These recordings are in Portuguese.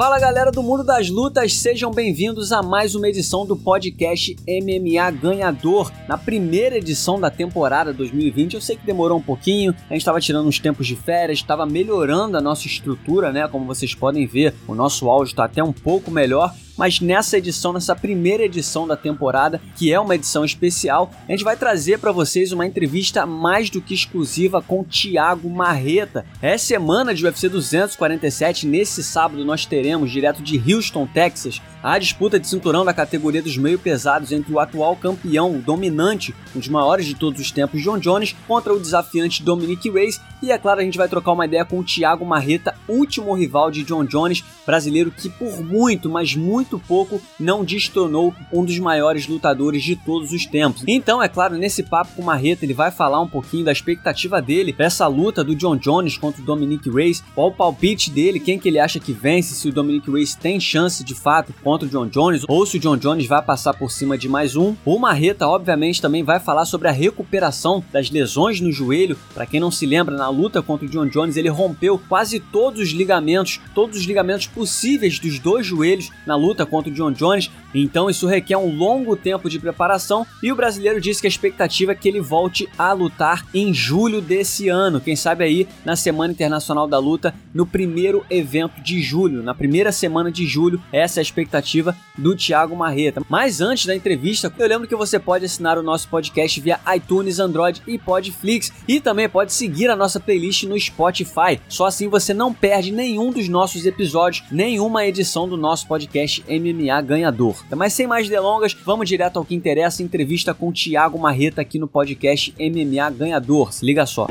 Fala galera do mundo das lutas, sejam bem-vindos a mais uma edição do podcast MMA Ganhador. Na primeira edição da temporada 2020, eu sei que demorou um pouquinho, a gente estava tirando uns tempos de férias, estava melhorando a nossa estrutura, né? Como vocês podem ver, o nosso áudio está até um pouco melhor mas nessa edição, nessa primeira edição da temporada, que é uma edição especial, a gente vai trazer para vocês uma entrevista mais do que exclusiva com Thiago Marreta. É semana de UFC 247, nesse sábado nós teremos, direto de Houston, Texas, a disputa de cinturão da categoria dos meio pesados entre o atual campeão, o dominante, um dos maiores de todos os tempos, John Jones, contra o desafiante Dominic Reyes, e é claro, a gente vai trocar uma ideia com o Thiago Marreta, último rival de John Jones, brasileiro que por muito, mas muito pouco não destronou um dos maiores lutadores de todos os tempos. Então, é claro, nesse papo com o Marreta, ele vai falar um pouquinho da expectativa dele para essa luta do John Jones contra o Dominic Reyes, qual o palpite dele, quem que ele acha que vence, se o Dominic Reyes tem chance de fato contra o John Jones ou se o John Jones vai passar por cima de mais um. O Marreta, obviamente, também vai falar sobre a recuperação das lesões no joelho. Para quem não se lembra, na luta contra o John Jones, ele rompeu quase todos os ligamentos, todos os ligamentos possíveis dos dois joelhos na luta contra o John Jones, então isso requer um longo tempo de preparação e o brasileiro disse que a expectativa é que ele volte a lutar em julho desse ano, quem sabe aí na Semana Internacional da Luta, no primeiro evento de julho, na primeira semana de julho, essa é a expectativa do Thiago Marreta. Mas antes da entrevista, eu lembro que você pode assinar o nosso podcast via iTunes, Android e Podflix e também pode seguir a nossa playlist no Spotify. Só assim você não perde nenhum dos nossos episódios, nenhuma edição do nosso podcast MMA ganhador. Mas sem mais delongas, vamos direto ao que interessa, entrevista com o Thiago Marreta aqui no podcast MMA ganhador. Se liga só.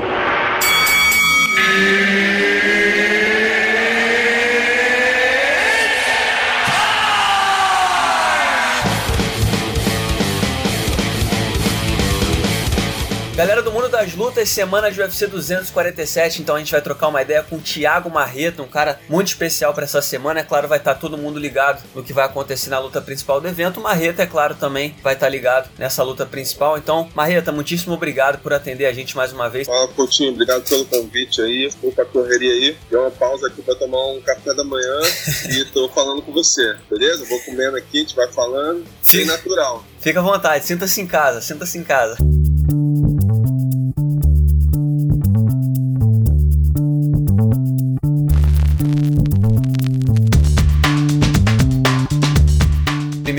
Galera do mundo das lutas, semana de UFC 247, então a gente vai trocar uma ideia com o Thiago Marreta, um cara muito especial para essa semana. É claro, vai estar tá todo mundo ligado no que vai acontecer na luta principal do evento. O Marreta, é claro, também vai estar tá ligado nessa luta principal. Então, Marreta, muitíssimo obrigado por atender a gente mais uma vez. Fala, Coutinho, obrigado pelo convite aí. Vou pra correria aí. Deu uma pausa aqui para tomar um café da manhã e tô falando com você, beleza? Vou comendo aqui, a gente vai falando. Bem natural. Fica à vontade, sinta-se em casa, sinta-se em casa.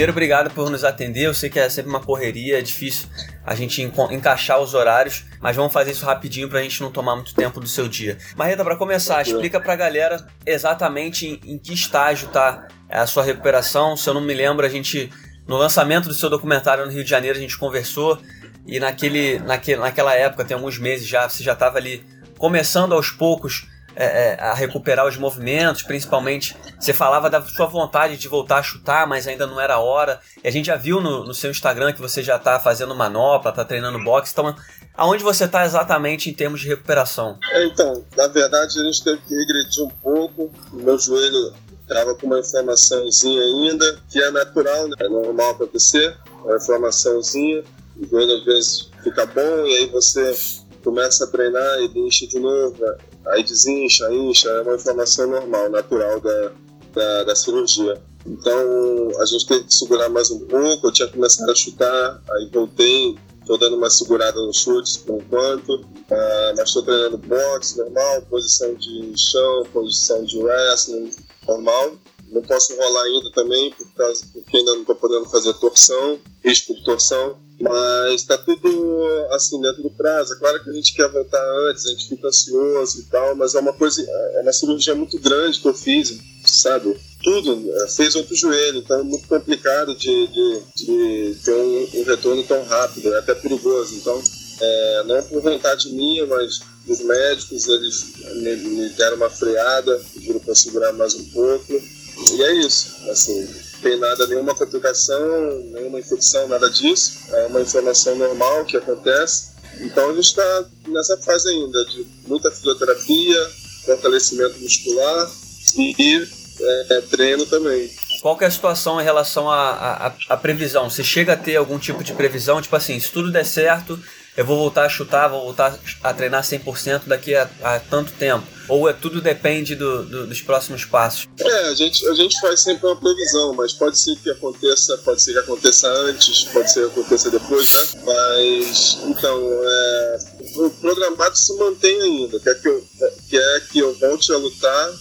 Primeiro, obrigado por nos atender. Eu sei que é sempre uma correria, é difícil a gente encaixar os horários, mas vamos fazer isso rapidinho para a gente não tomar muito tempo do seu dia. Marreta, para começar, explica para a galera exatamente em, em, que estágio tá a sua recuperação. Se eu não me lembro, a gente no lançamento do seu documentário no Rio de Janeiro a gente conversou e naquele, naquele, naquela época, tem alguns meses já, você já estava ali começando aos poucos é, é, a recuperar os movimentos, principalmente você falava da sua vontade de voltar a chutar, mas ainda não era a hora. E a gente já viu no, no seu Instagram que você já está fazendo manopla, está treinando boxe. Então, aonde você está exatamente em termos de recuperação? É, então, na verdade, a gente teve que regredir um pouco. Meu joelho estava com uma inflamaçãozinha ainda, que é natural, né? é normal acontecer, uma inflamaçãozinha. O joelho às vezes fica bom e aí você começa a treinar e deixa de novo aí desincha, incha, é uma inflamação normal, natural da, da, da, cirurgia. Então a gente teve que segurar mais um pouco, eu tinha começado a chutar, aí voltei, estou dando uma segurada nos chutes por enquanto, uh, mas estou treinando boxe normal, posição de chão, posição de wrestling normal. Não posso rolar ainda também, por causa, porque ainda não estou podendo fazer torção, risco de torção. Mas está tudo assim dentro do prazo. É claro que a gente quer voltar antes, a gente fica ansioso e tal, mas é uma coisa, é uma cirurgia muito grande que eu fiz, sabe? Tudo, é, fez outro joelho, então é muito complicado de, de, de ter um, um, retorno tão rápido, é até perigoso. Então, é, não por vontade minha, mas dos médicos, eles me, me deram uma freada, pediram para segurar mais um pouco, e é isso, assim tem nada, nenhuma complicação, nenhuma infecção, nada disso. É uma inflamação normal que acontece. Então a gente está nessa fase ainda de muita fisioterapia, fortalecimento muscular e é, treino também. Qual é a situação em relação à, previsão? Você chega a ter algum tipo de previsão? Tipo assim, se tudo der certo, eu vou voltar a chutar, vou voltar a treinar 100% daqui a, a, tanto tempo? Ou é tudo depende do, do, dos próximos passos? É, a gente, a gente faz sempre uma previsão, mas pode ser que aconteça, pode ser que aconteça antes, pode ser que aconteça depois, né? Mas, então, é, o programado se mantém ainda, quer que eu, quer que eu volte a lutar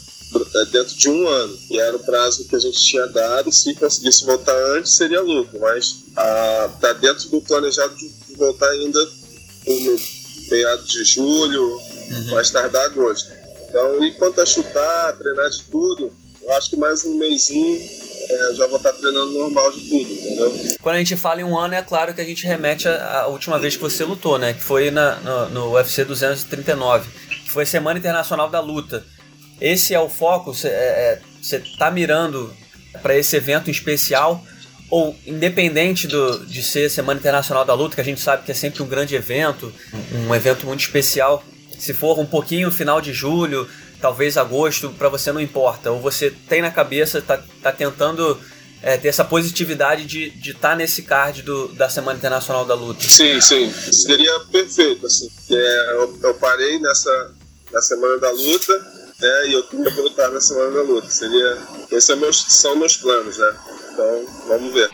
é, dentro de um ano. E era o prazo que a gente tinha dado. Se conseguisse voltar antes, seria lucro. Mas está dentro do planejado de voltar ainda no meado de julho, uhum. mais tardar agosto. Então, e quanto a chutar, treinar de tudo, eu acho que mais um mêsinho é, já vou estar treinando normal de tudo, entendeu? Quando a gente fala em um ano, é claro que a gente remete à, última vez que você lutou, né? Que foi na, no, no UFC 239, que foi Semana Internacional da Luta. Esse é o foco? Você é, é tá mirando para esse evento em especial? Ou independente do, de ser Semana Internacional da Luta, que a gente sabe que é sempre um grande evento, um evento muito especial, se for um pouquinho final de julho, talvez agosto, para você não importa, ou você tem na cabeça, tá, tá tentando é, ter essa positividade de estar de tá nesse card do, da Semana Internacional da Luta. Sim, sim, seria perfeito, assim, é, eu, eu, parei nessa na Semana da Luta, né, e eu queria voltar na Semana da Luta, seria, esses é são meus planos, né, então, vamos ver.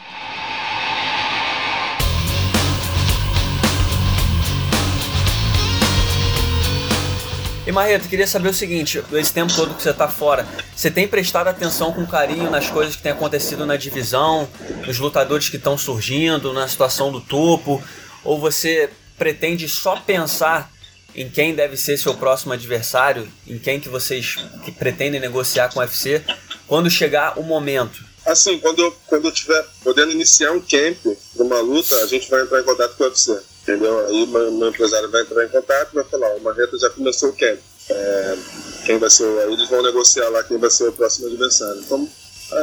E Marreto, queria saber o seguinte, esse tempo todo que você está fora, você tem prestado atenção com carinho nas coisas que têm acontecido na divisão, nos lutadores que estão surgindo, na situação do topo, ou você pretende só pensar em quem deve ser seu próximo adversário, em quem que vocês que pretendem negociar com o UFC, quando chegar o momento? Assim, quando eu, quando eu tiver podendo iniciar um camp de uma luta, a gente vai entrar em contato com o UFC. Entendeu? Aí meu, meu empresário vai entrar em contato e vai falar, o Marreta já começou o camp. É, quem vai ser, aí eles vão negociar lá quem vai ser o próximo adversário. Então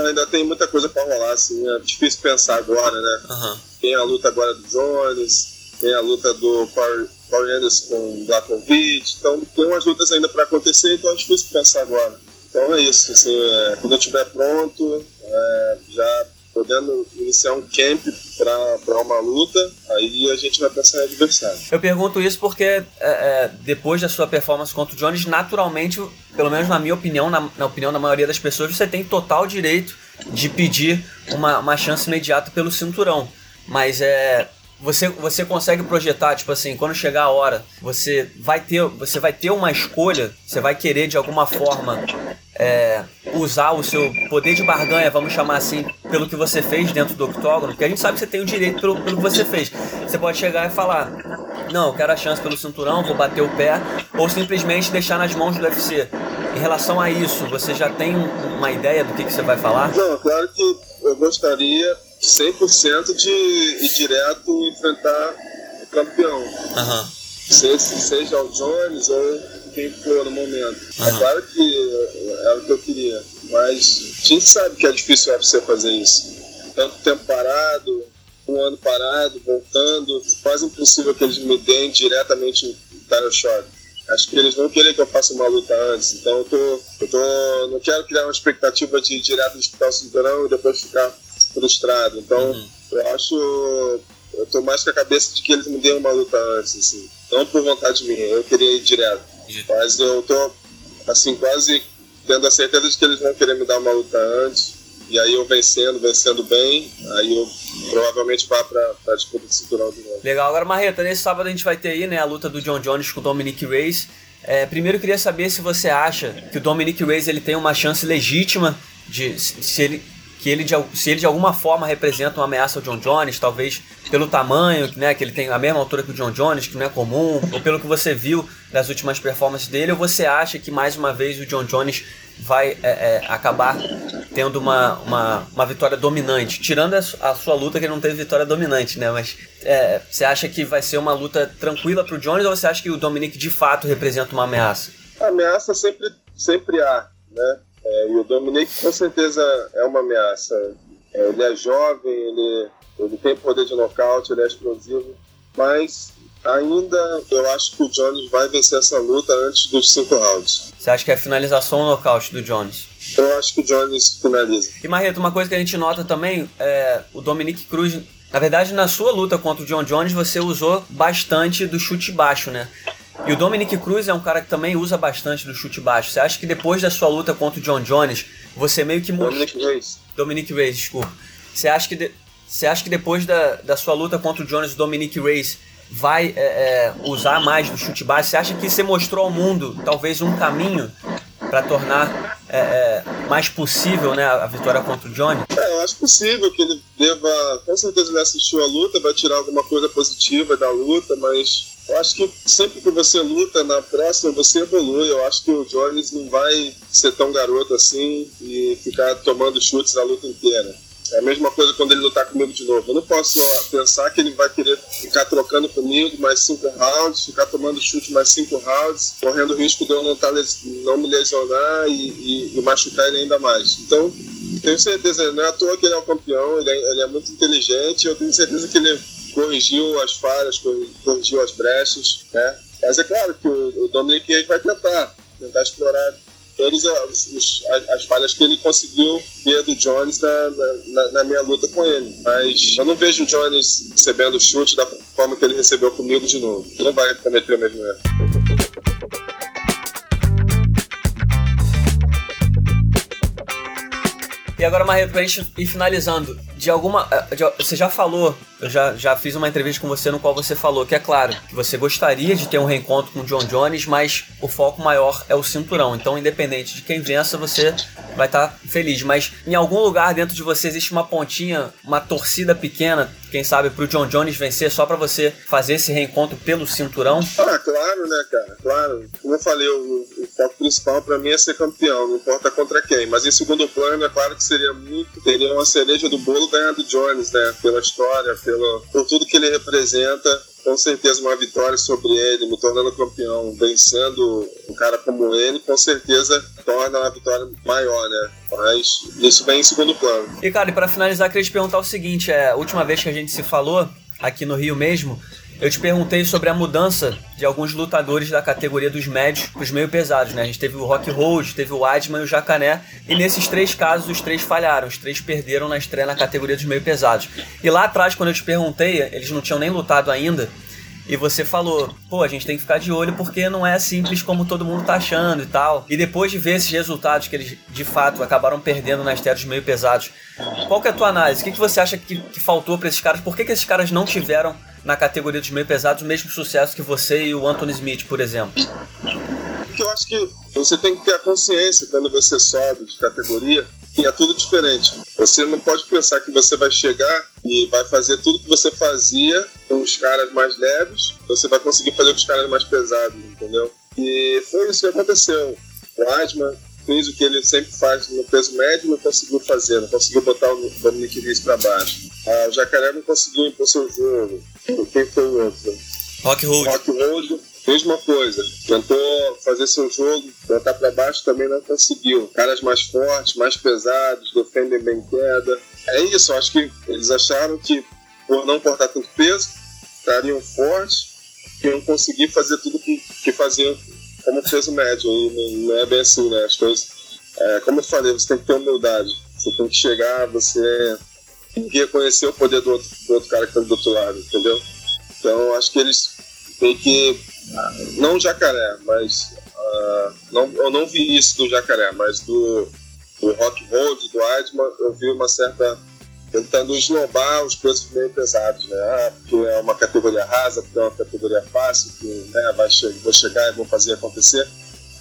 ainda tem muita coisa para rolar, assim, é difícil pensar agora, né? Uhum. Tem a luta agora do Jones, tem a luta do Corey Anderson com o Blakovic, então tem umas lutas ainda para acontecer, então é difícil pensar agora. Então é isso, assim, é, quando eu estiver pronto, é, já podendo iniciar um camp para uma luta, aí a gente vai pensar em adversário. Eu pergunto isso porque é, é, depois da sua performance contra o Jones, naturalmente, pelo menos na minha opinião, na, na, opinião da maioria das pessoas, você tem total direito de pedir uma, uma chance imediata pelo cinturão. Mas é você, você consegue projetar, tipo assim, quando chegar a hora, você vai ter, você vai ter uma escolha, você vai querer de alguma forma é, usar o seu poder de barganha, vamos chamar assim, pelo que você fez dentro do octógono, porque a gente sabe que você tem o direito pelo, pelo que você fez. Você pode chegar e falar, não, eu quero a chance pelo cinturão, vou bater o pé, ou simplesmente deixar nas mãos do UFC. Em relação a isso, você já tem uma ideia do que, que você vai falar? Não, claro que eu gostaria 100% de ir direto enfrentar o campeão. Uhum. Se, seja o Jones ou quem for no momento. Uhum. É claro que é o que eu queria, mas a gente sabe que é difícil você fazer isso. Tanto tempo parado, um ano parado, voltando, quase impossível que eles me deem diretamente o title shot. Acho que eles vão querer que eu faça uma luta antes, então eu tô, eu tô não quero criar uma expectativa de ir direto disputar o cinturão e depois ficar frustrado. Então, uhum. eu acho. Eu tô mais com a cabeça de que eles me deem uma luta antes, assim. Não por vontade minha, eu queria ir direto. Mas eu tô, assim, quase tendo a certeza de que eles vão querer me dar uma luta antes. E aí eu vencendo, vencendo bem, aí eu provavelmente vá pra, pra disputa de cinturão de novo. Legal, agora Marreta, nesse sábado a gente vai ter aí, né, a luta do John Jones com o Dominic Reyes. É, primeiro eu queria saber se você acha que o Dominic Reyes ele tem uma chance legítima de se ele que ele de, se ele de alguma forma representa uma ameaça ao John Jones, talvez pelo tamanho, né, que ele tem a mesma altura que o John Jones, que não é comum, ou pelo que você viu das últimas performances dele, ou você acha que mais uma vez o John Jones vai é, é, acabar tendo uma, uma, uma, vitória dominante, tirando a, a, sua luta que ele não teve vitória dominante, né? Mas é, você acha que vai ser uma luta tranquila para o Jones ou você acha que o Dominic de fato representa uma ameaça? A ameaça sempre, sempre há, né? É, e o Dominic com certeza é uma ameaça. É, ele é jovem, ele, ele tem poder de nocaute, ele é explosivo, mas ainda eu acho que o Jones vai vencer essa luta antes dos cinco rounds. Você acha que é a finalização ou nocaute do Jones? Eu acho que o Jones finaliza. E Marreto, uma coisa que a gente nota também é o Dominic Cruz Na verdade, na sua luta contra o John Jones, você usou bastante do chute baixo, né? E o Dominic Cruz é um cara que também usa bastante do chute baixo. Você acha que depois da sua luta contra o John Jones, você meio que Dominic Reis. Dominic Reis, desculpa. Você acha que, de... você acha que depois da, da sua luta contra o Jones, o Dominic Reis vai é, é, usar mais do chute baixo? Você acha que você mostrou ao mundo talvez um caminho para tornar é, é, mais possível né, a vitória contra o Johnny? É, eu acho possível que ele deva. Com certeza ele assistiu a luta, vai tirar alguma coisa positiva da luta, mas eu acho que sempre que você luta na próxima, você evolui. Eu acho que o Jones não vai ser tão garoto assim e ficar tomando chutes a luta inteira. É a mesma coisa quando ele lutar comigo de novo. Eu não posso pensar que ele vai querer ficar trocando comigo mais cinco rounds, ficar tomando chute mais cinco rounds, correndo o risco de eu não, tá, não me lesionar e, e, e, machucar ele ainda mais. Então, tenho certeza, não é à toa que ele é o campeão, ele é, ele é muito inteligente, eu tenho certeza que ele corrigiu as falhas, corrigiu as brechas, né? Mas é claro que o, o Dominic vai tentar, tentar explorar todas as, as, falhas que ele conseguiu ver do Jones na, na, na, minha luta com ele. Mas eu não vejo o Jones recebendo chute da forma que ele recebeu comigo de novo. Não vai cometer o mesmo erro. E agora, Marreto, pra gente ir finalizando, de alguma. Eh, de, você já falou, eu já, já fiz uma entrevista com você no qual você falou que é claro que você gostaria de ter um reencontro com o John Jones, mas o foco maior é o cinturão. Então, independente de quem vença, você vai estar tá feliz. Mas em algum lugar dentro de você existe uma pontinha, uma torcida pequena, quem sabe, pro John Jones vencer só para você fazer esse reencontro pelo cinturão? Ah, claro, né, cara? Claro. Como eu falei, o, o foco principal para mim é ser campeão, não importa contra quem. Mas em segundo plano, é claro que seria muito. Teria uma cereja do bolo ganhar do Jones, né? Pela história, pelo, por tudo que ele representa. Com certeza uma vitória sobre ele, me tornando campeão, vencendo um cara como ele, com certeza torna a vitória maior, né? Mas isso vem em segundo plano. E cara, e pra finalizar, queria te perguntar o seguinte: é, a última vez que a gente se falou, aqui no Rio mesmo, eu te perguntei sobre a mudança de alguns lutadores da categoria dos médios para os meio pesados, né? A gente teve o Rock Road, teve o Adman e o Jacané, e nesses três casos os três falharam, os três perderam na estreia na categoria dos meio pesados. E lá atrás, quando eu te perguntei, eles não tinham nem lutado ainda, e você falou, pô, a gente tem que ficar de olho porque não é simples como todo mundo tá achando e tal. E depois de ver esses resultados que eles de fato acabaram perdendo nas terras meio pesados, qual que é a tua análise? O que, que você acha que, que faltou para esses caras? Por que, que esses caras não tiveram na categoria dos meio pesados o mesmo sucesso que você e o Anthony Smith, por exemplo? Eu acho que você tem que ter a consciência quando você sobe de categoria que é tudo diferente. Você não pode pensar que você vai chegar e vai fazer tudo que você fazia os caras mais leves, você vai conseguir fazer com os caras mais pesados, entendeu? E foi isso que aconteceu. O Asma fez o que ele sempre faz no peso médio, não conseguiu fazer, não conseguiu botar o Dominic Reis para baixo. Ah, o Jacaré não conseguiu impor seu jogo. Quem foi o outro? Rock Road. Rock Road, mesma coisa. Tentou fazer seu jogo, botar para baixo, também não conseguiu. Caras mais fortes, mais pesados, defendem bem queda. É isso, acho que eles acharam que por não portar tanto peso, estariam fortes, iam conseguir fazer tudo que, que faziam como peso médio. E não é bem assim, né? As coisas. É, como eu falei, você tem que ter humildade. Você tem que chegar, você tem que reconhecer o poder do outro, do outro cara que está do outro lado, entendeu? Então acho que eles têm que. Não o jacaré, mas. Uh, não, eu não vi isso do jacaré, mas do, do Rock Road, do Adman, eu vi uma certa. Tentando esnobar os pesos meio pesados, né? Ah, porque é uma categoria rasa, porque é uma categoria fácil, que né, vai che vou chegar e vou fazer acontecer.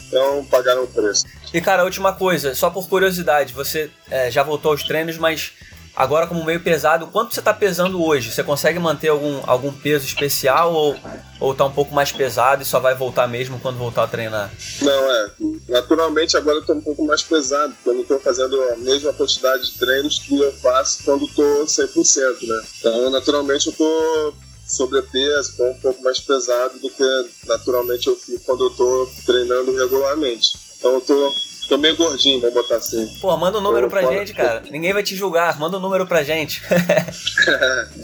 Então pagaram o preço. E cara, última coisa, só por curiosidade, você é, já voltou aos treinos, mas Agora, como meio pesado, quanto você está pesando hoje? Você consegue manter algum, algum peso especial ou, ou tá um pouco mais pesado e só vai voltar mesmo quando voltar a treinar? Não, é. Naturalmente agora eu tô um pouco mais pesado, porque eu não tô fazendo a mesma quantidade de treinos que eu faço quando tô 100%, né? Então, naturalmente eu tô sobrepeso, tô um pouco mais pesado do que naturalmente eu fico quando eu tô treinando regularmente. Então eu tô Tô meio gordinho, vamos botar assim. Pô, manda um número pra gente, cara. Ninguém vai te julgar, manda um número pra gente.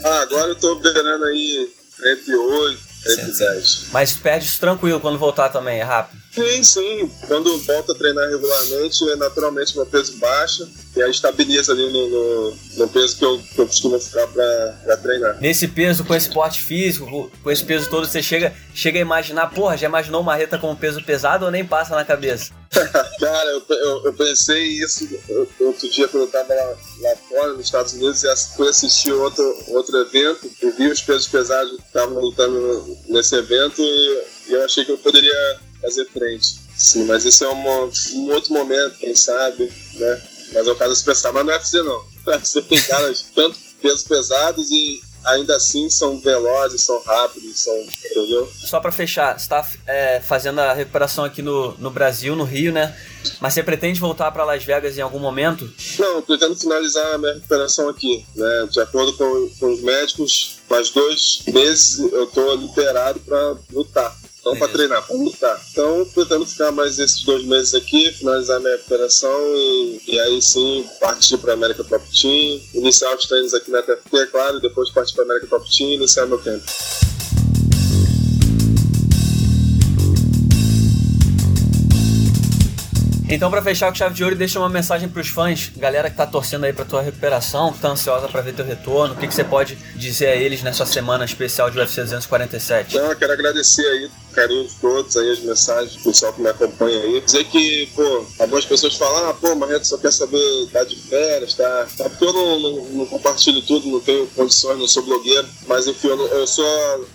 ah, agora eu tô beirando aí entre 8, 110. Mas perde isso tranquilo quando voltar também, é rápido. Sim, sim. Quando volta a treinar regularmente, é naturalmente meu peso baixa e aí estabiliza ali no, no, no peso que eu, que eu costumo ficar pra, treinar. Nesse peso, com esse porte físico, com esse peso todo, você chega, chega a imaginar, porra, já imaginou uma reta com peso pesado ou nem passa na cabeça? Cara, eu, eu, eu, pensei isso outro dia quando eu tava lá, lá, fora, nos Estados Unidos, e fui assistir outro, outro evento e vi os pesos pesados que estavam lutando nesse evento e eu achei que eu poderia fazer frente. Sim, mas isso é um, um outro momento, quem sabe, né? Mas é o caso de pensar, mas não é UFC não. Você tem caras tanto pesos pesados e ainda assim são velozes, são rápidos, são. Entendeu? Só para fechar, você tá é, fazendo a recuperação aqui no, no Brasil, no Rio, né? Mas você pretende voltar para Las Vegas em algum momento? Não, eu pretendo finalizar a minha recuperação aqui, né? De acordo com, com os médicos, mais dois meses eu tô liberado para lutar. Não para treinar, para lutar. Então, pretendo ficar mais esses dois meses aqui, finalizar minha recuperação e, e aí sim partir para América Top Team, iniciar os treinos aqui na TFT, é claro, e depois partir para América Top Team e iniciar meu tempo. Então, para fechar com chave de ouro, deixa uma mensagem para os fãs, galera que tá torcendo aí para tua recuperação, que tá ansiosa para ver teu retorno. O que, que você pode dizer a eles nessa semana especial de UFC 247? Então, eu quero agradecer aí carinho de todos aí, as mensagens do pessoal que me acompanha aí. Dizer que, pô, algumas pessoas falam, ah, pô, Marreto só quer saber, tá de férias, tá. tá porque eu não, não, não, compartilho tudo, não tenho condições, não sou blogueiro, mas enfim, eu, eu sou.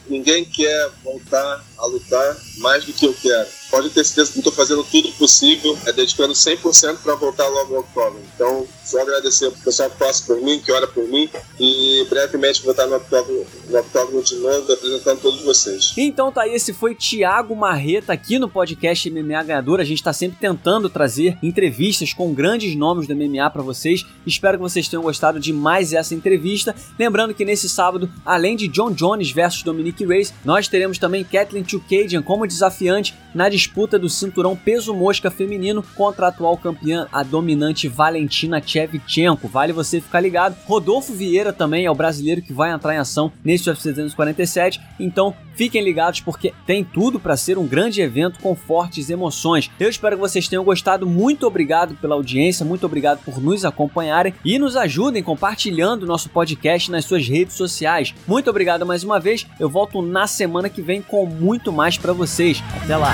Ninguém quer voltar a lutar mais do que eu quero. Pode ter certeza que estou fazendo tudo possível, é dedicando 100% para voltar logo ao octógono. Então, só agradecer ao pessoal que passa por mim, que ora por mim, e brevemente vou estar no octógono, no octógono de novo, apresentando todos vocês. Então tá aí, esse foi Thiago Marreta aqui no podcast MMA Ganhador. A gente está sempre tentando trazer entrevistas com grandes nomes do MMA para vocês. Espero que vocês tenham gostado de mais essa entrevista. Lembrando que nesse sábado, além de John Jones versus Dominic Reyes, nós teremos também Kathleen Chukadian como desafiante na disputa do cinturão peso mosca feminino contra a atual campeã, a dominante Valentina Shevchenko. Vale você ficar ligado. Rodolfo Vieira também é o brasileiro que vai entrar em ação nesse UFC 247. Então, Fiquem ligados porque tem tudo para ser um grande evento com fortes emoções. Eu espero que vocês tenham gostado. Muito obrigado pela audiência, muito obrigado por nos acompanharem e nos ajudem compartilhando nosso podcast nas suas redes sociais. Muito obrigado mais uma vez. Eu volto na semana que vem com muito mais para vocês. Até lá.